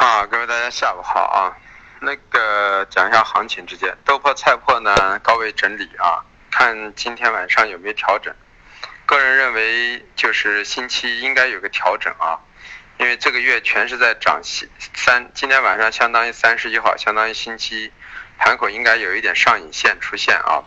啊，各位大家下午好啊。那个讲一下行情之间，豆粕、菜粕呢高位整理啊，看今天晚上有没有调整。个人认为就是星期应该有个调整啊，因为这个月全是在涨三，今天晚上相当于三十一号，相当于星期盘口应该有一点上影线出现啊。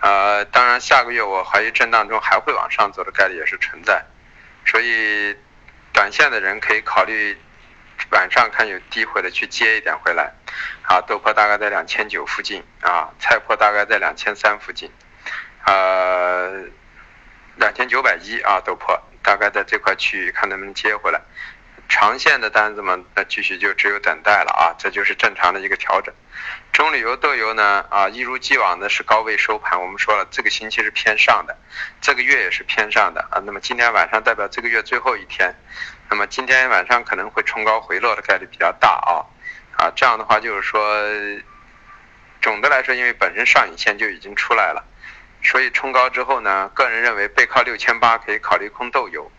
呃，当然下个月我怀疑震荡中还会往上走的概率也是存在，所以短线的人可以考虑。晚上看有低回的去接一点回来，啊，豆粕大概在两千九附近啊，菜粕大概在两千三附近，呃，两千九百一啊，豆粕大概在这块区域看能不能接回来。长线的单子嘛，那继续就只有等待了啊，这就是正常的一个调整。中旅游豆油呢，啊，一如既往的是高位收盘。我们说了，这个星期是偏上的，这个月也是偏上的啊。那么今天晚上代表这个月最后一天，那么今天晚上可能会冲高回落的概率比较大啊，啊，这样的话就是说，总的来说，因为本身上影线就已经出来了，所以冲高之后呢，个人认为背靠六千八可以考虑空豆油。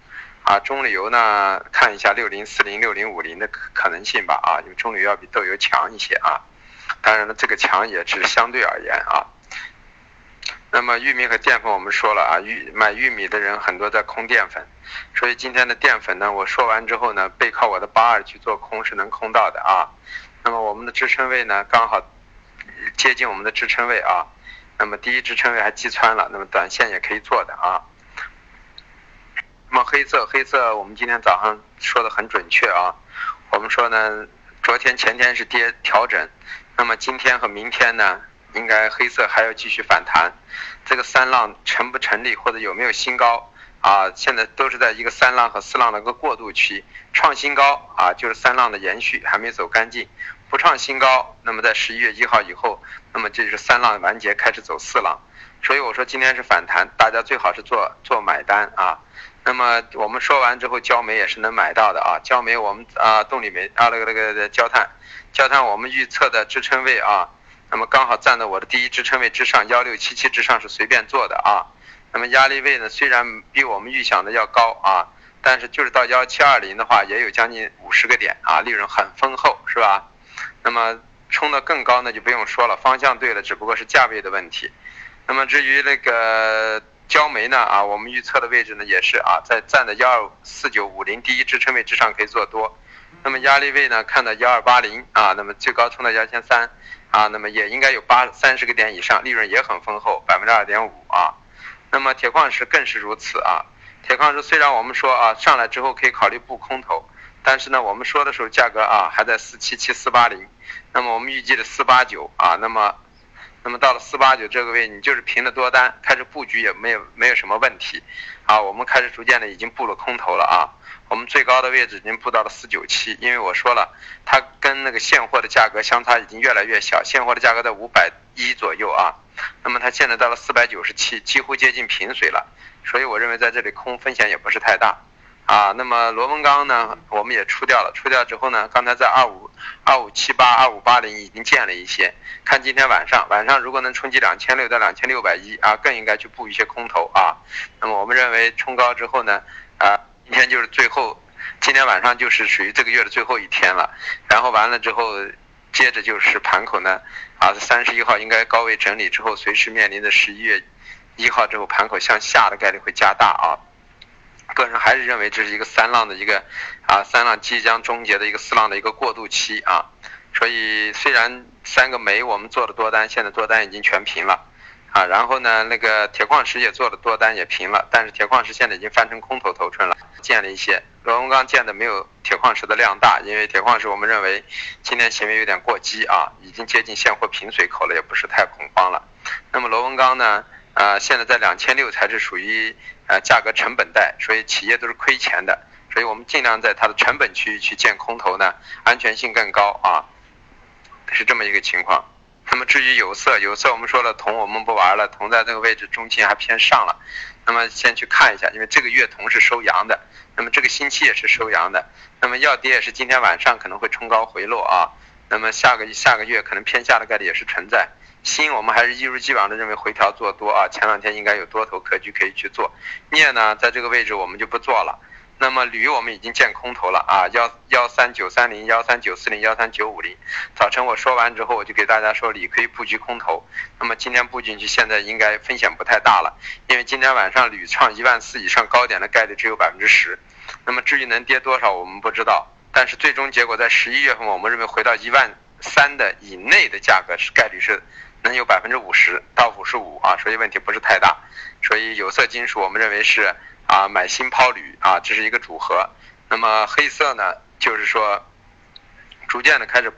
啊，中旅游呢，看一下六零四零、六零五零的可能性吧。啊，因为中旅要比豆油强一些啊。当然了，这个强也是相对而言啊。那么玉米和淀粉我们说了啊，玉买玉米的人很多在空淀粉，所以今天的淀粉呢，我说完之后呢，背靠我的八二去做空是能空到的啊。那么我们的支撑位呢，刚好接近我们的支撑位啊。那么第一支撑位还击穿了，那么短线也可以做的啊。那么黑色，黑色，我们今天早上说的很准确啊。我们说呢，昨天前天是跌调整，那么今天和明天呢，应该黑色还要继续反弹。这个三浪成不成立，或者有没有新高啊？现在都是在一个三浪和四浪的一个过渡期，创新高啊，就是三浪的延续，还没走干净。不创新高，那么在十一月一号以后，那么就是三浪完结，开始走四浪。所以我说今天是反弹，大家最好是做做买单啊。那么我们说完之后，焦煤也是能买到的啊。焦煤我们啊，动力煤啊，那个那个焦炭，焦炭我们预测的支撑位啊，那么刚好站在我的第一支撑位之上，幺六七七之上是随便做的啊。那么压力位呢，虽然比我们预想的要高啊，但是就是到幺七二零的话，也有将近五十个点啊，利润很丰厚，是吧？那么冲的更高那就不用说了，方向对了，只不过是价位的问题。那么至于那个。焦煤呢啊，我们预测的位置呢也是啊，在站在幺二四九五零第一支撑位之上可以做多，那么压力位呢看到幺二八零啊，那么最高冲到幺千三啊，那么也应该有八三十个点以上，利润也很丰厚，百分之二点五啊。那么铁矿石更是如此啊，铁矿石虽然我们说啊上来之后可以考虑布空头，但是呢我们说的时候价格啊还在四七七四八零，那么我们预计的四八九啊，那么。那么到了四八九这个位，你就是平了多单，开始布局也没有没有什么问题，啊，我们开始逐渐的已经布了空头了啊，我们最高的位置已经布到了四九七，因为我说了，它跟那个现货的价格相差已经越来越小，现货的价格在五百一左右啊，那么它现在到了四百九十七，几乎接近平水了，所以我认为在这里空风险也不是太大。啊，那么螺纹钢呢，我们也出掉了。出掉之后呢，刚才在二五二五七八、二五八零已经见了一些。看今天晚上，晚上如果能冲击两千六到两千六百一啊，更应该去布一些空头啊。那么我们认为冲高之后呢，啊，今天就是最后，今天晚上就是属于这个月的最后一天了。然后完了之后，接着就是盘口呢，啊，三十一号应该高位整理之后，随时面临着十一月一号之后盘口向下的概率会加大啊。个人还是认为这是一个三浪的一个啊，三浪即将终结的一个四浪的一个过渡期啊，所以虽然三个煤我们做的多单，现在多单已经全平了啊，然后呢，那个铁矿石也做的多单也平了，但是铁矿石现在已经翻成空头头寸了，建了一些，螺纹钢建的没有铁矿石的量大，因为铁矿石我们认为今天行为有点过激啊，已经接近现货平水口了，也不是太恐慌了，那么螺纹钢呢？啊，现在在两千六才是属于呃价格成本带，所以企业都是亏钱的，所以我们尽量在它的成本区域去建空头呢，安全性更高啊，是这么一个情况。那么至于有色，有色我们说了铜我们不玩了，铜在这个位置中期还偏上了，那么先去看一下，因为这个月铜是收阳的，那么这个星期也是收阳的，那么要跌也是今天晚上可能会冲高回落啊，那么下个下个月可能偏下的概率也是存在。锌我们还是一如既往的认为回调做多啊，前两天应该有多头格局可以去做。镍呢，在这个位置我们就不做了。那么铝我们已经见空头了啊，幺幺三九三零、幺三九四零、幺三九五零。早晨我说完之后，我就给大家说铝可以布局空头。那么今天布进去，现在应该风险不太大了，因为今天晚上铝创一万四以上高点的概率只有百分之十。那么至于能跌多少，我们不知道。但是最终结果在十一月份，我们认为回到一万三的以内的价格是概率是能有百分之五十到五十五啊，所以问题不是太大。所以有色金属我们认为是。啊，买锌抛铝啊，这是一个组合。那么黑色呢，就是说，逐渐的开始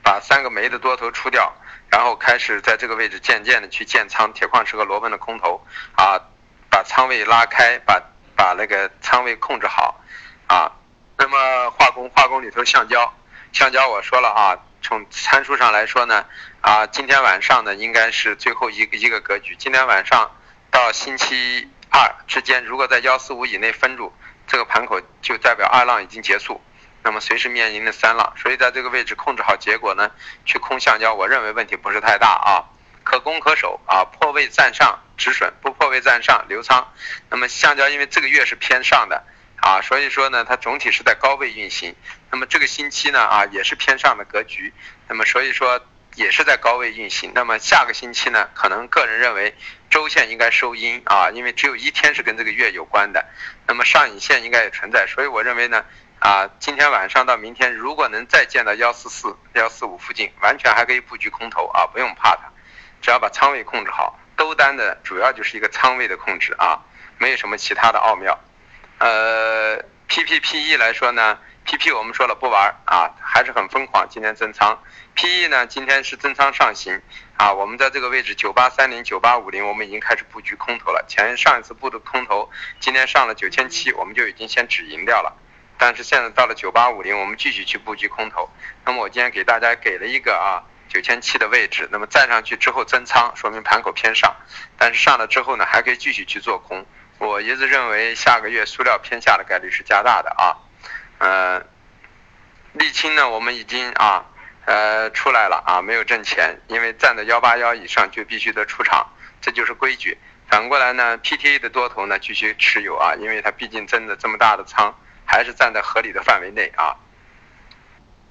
把三个煤的多头出掉，然后开始在这个位置渐渐的去建仓，铁矿石和螺纹的空头啊，把仓位拉开，把把那个仓位控制好啊。那么化工，化工里头橡胶，橡胶我说了啊，从参数上来说呢，啊，今天晚上呢应该是最后一个一个格局，今天晚上到星期。二之间，如果在幺四五以内分住，这个盘口就代表二浪已经结束，那么随时面临的三浪，所以在这个位置控制好结果呢，去空橡胶，我认为问题不是太大啊，可攻可守啊，破位站上止损，不破位站上留仓。那么橡胶因为这个月是偏上的啊，所以说呢，它总体是在高位运行。那么这个星期呢啊，也是偏上的格局，那么所以说。也是在高位运行，那么下个星期呢？可能个人认为周线应该收阴啊，因为只有一天是跟这个月有关的，那么上影线应该也存在，所以我认为呢，啊，今天晚上到明天，如果能再见到幺四四、幺四五附近，完全还可以布局空头啊，不用怕它，只要把仓位控制好，兜单的主要就是一个仓位的控制啊，没有什么其他的奥妙。呃，P P P E 来说呢？P P 我们说了不玩啊，还是很疯狂。今天增仓，P E 呢今天是增仓上行啊。我们在这个位置九八三零九八五零，我们已经开始布局空头了。前上一次布的空头，今天上了九千七，我们就已经先止盈掉了。但是现在到了九八五零，我们继续去布局空头。那么我今天给大家给了一个啊九千七的位置，那么站上去之后增仓，说明盘口偏上。但是上了之后呢，还可以继续去做空。我一直认为下个月塑料偏下的概率是加大的啊。呃，沥青呢，我们已经啊，呃，出来了啊，没有挣钱，因为站在幺八幺以上就必须得出场，这就是规矩。反过来呢，PTA 的多头呢继续持有啊，因为它毕竟增的这么大的仓，还是站在合理的范围内啊。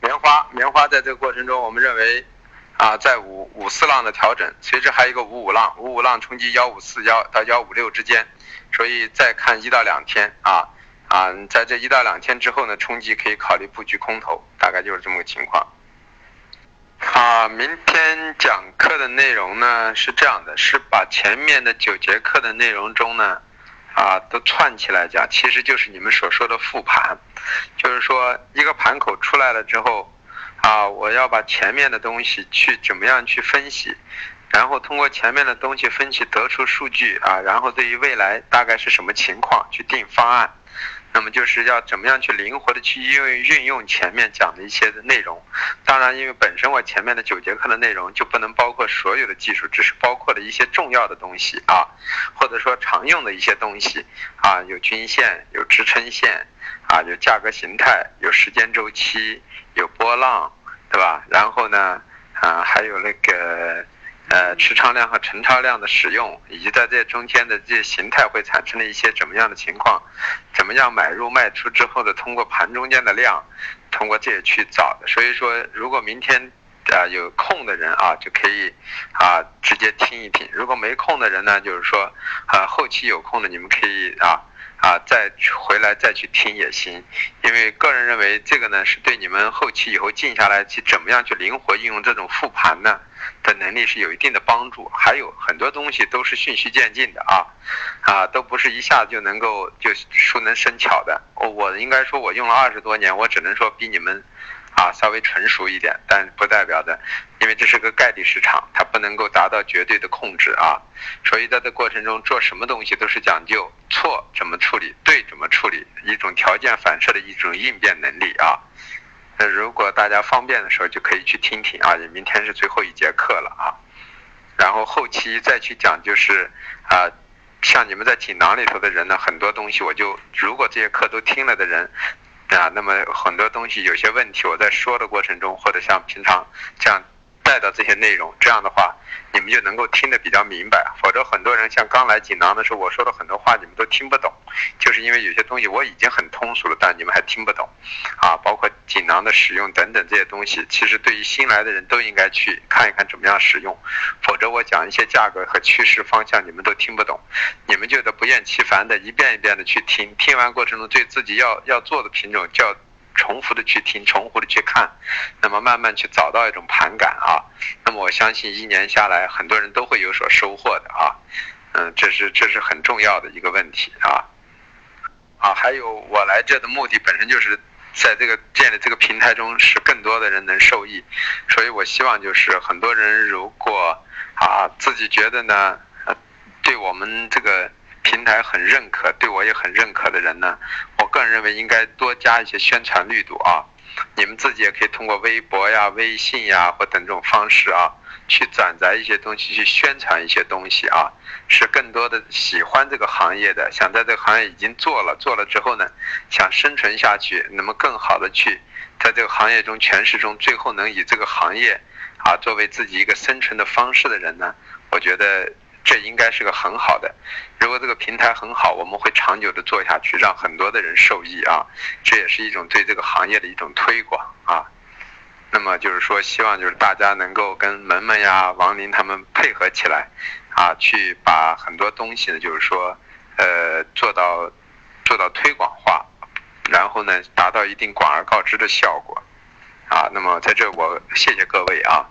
棉花，棉花在这个过程中，我们认为啊，在五五四浪的调整，随之还有一个五五浪，五五浪冲击幺五四幺到幺五六之间，所以再看一到两天啊。啊，在这一到两天之后呢，冲击可以考虑布局空头，大概就是这么个情况。啊，明天讲课的内容呢是这样的，是把前面的九节课的内容中呢，啊，都串起来讲，其实就是你们所说的复盘，就是说一个盘口出来了之后，啊，我要把前面的东西去怎么样去分析，然后通过前面的东西分析得出数据啊，然后对于未来大概是什么情况去定方案。那么就是要怎么样去灵活的去运用运用前面讲的一些的内容，当然，因为本身我前面的九节课的内容就不能包括所有的技术，只是包括了一些重要的东西啊，或者说常用的一些东西啊，有均线，有支撑线，啊，有价格形态，有时间周期，有波浪，对吧？然后呢，啊，还有那个。呃，持仓量和成仓量的使用，以及在这中间的这些形态会产生的一些怎么样的情况，怎么样买入卖出之后的，通过盘中间的量，通过这些去找。所以说，如果明天啊有空的人啊，就可以啊直接听一听；如果没空的人呢，就是说啊后期有空的你们可以啊。啊，再回来再去听也行，因为个人认为这个呢是对你们后期以后静下来去怎么样去灵活运用这种复盘呢的能力是有一定的帮助。还有很多东西都是循序渐进的啊，啊，都不是一下子就能够就熟能生巧的。我应该说，我用了二十多年，我只能说比你们。啊，稍微成熟一点，但不代表的，因为这是个概率市场，它不能够达到绝对的控制啊。所以在这过程中做什么东西都是讲究错怎么处理，对怎么处理，一种条件反射的一种应变能力啊。那如果大家方便的时候就可以去听听啊，也明天是最后一节课了啊。然后后期再去讲就是啊，像你们在锦囊里头的人呢，很多东西我就如果这些课都听了的人。啊，那么很多东西有些问题，我在说的过程中，或者像平常这样带到这些内容，这样的话你们就能够听得比较明白。否则很多人像刚来锦囊的时候，我说的很多话你们都听不懂，就是因为有些东西我已经很通俗了，但你们还听不懂，啊，包括锦囊的使用等等这些东西，其实对于新来的人都应该去看一看怎么样使用。否则我讲一些价格和趋势方向你们都听不懂，你们就得不厌其烦的一遍一遍的去听，听完过程中对自己要要做的品种叫。重复的去听，重复的去看，那么慢慢去找到一种盘感啊。那么我相信一年下来，很多人都会有所收获的啊。嗯，这是这是很重要的一个问题啊。啊，还有我来这的目的本身就是在这个建立这个平台中，使更多的人能受益。所以我希望就是很多人如果啊自己觉得呢，对我们这个。平台很认可，对我也很认可的人呢，我个人认为应该多加一些宣传力度啊。你们自己也可以通过微博呀、微信呀或等这种方式啊，去转载一些东西，去宣传一些东西啊，使更多的喜欢这个行业的，想在这个行业已经做了，做了之后呢，想生存下去，那么更好的去在这个行业中诠释中，最后能以这个行业啊作为自己一个生存的方式的人呢，我觉得。这应该是个很好的，如果这个平台很好，我们会长久的做下去，让很多的人受益啊。这也是一种对这个行业的一种推广啊。那么就是说，希望就是大家能够跟门门呀、王林他们配合起来啊，去把很多东西呢，就是说，呃，做到做到推广化，然后呢，达到一定广而告之的效果啊。那么在这我谢谢各位啊。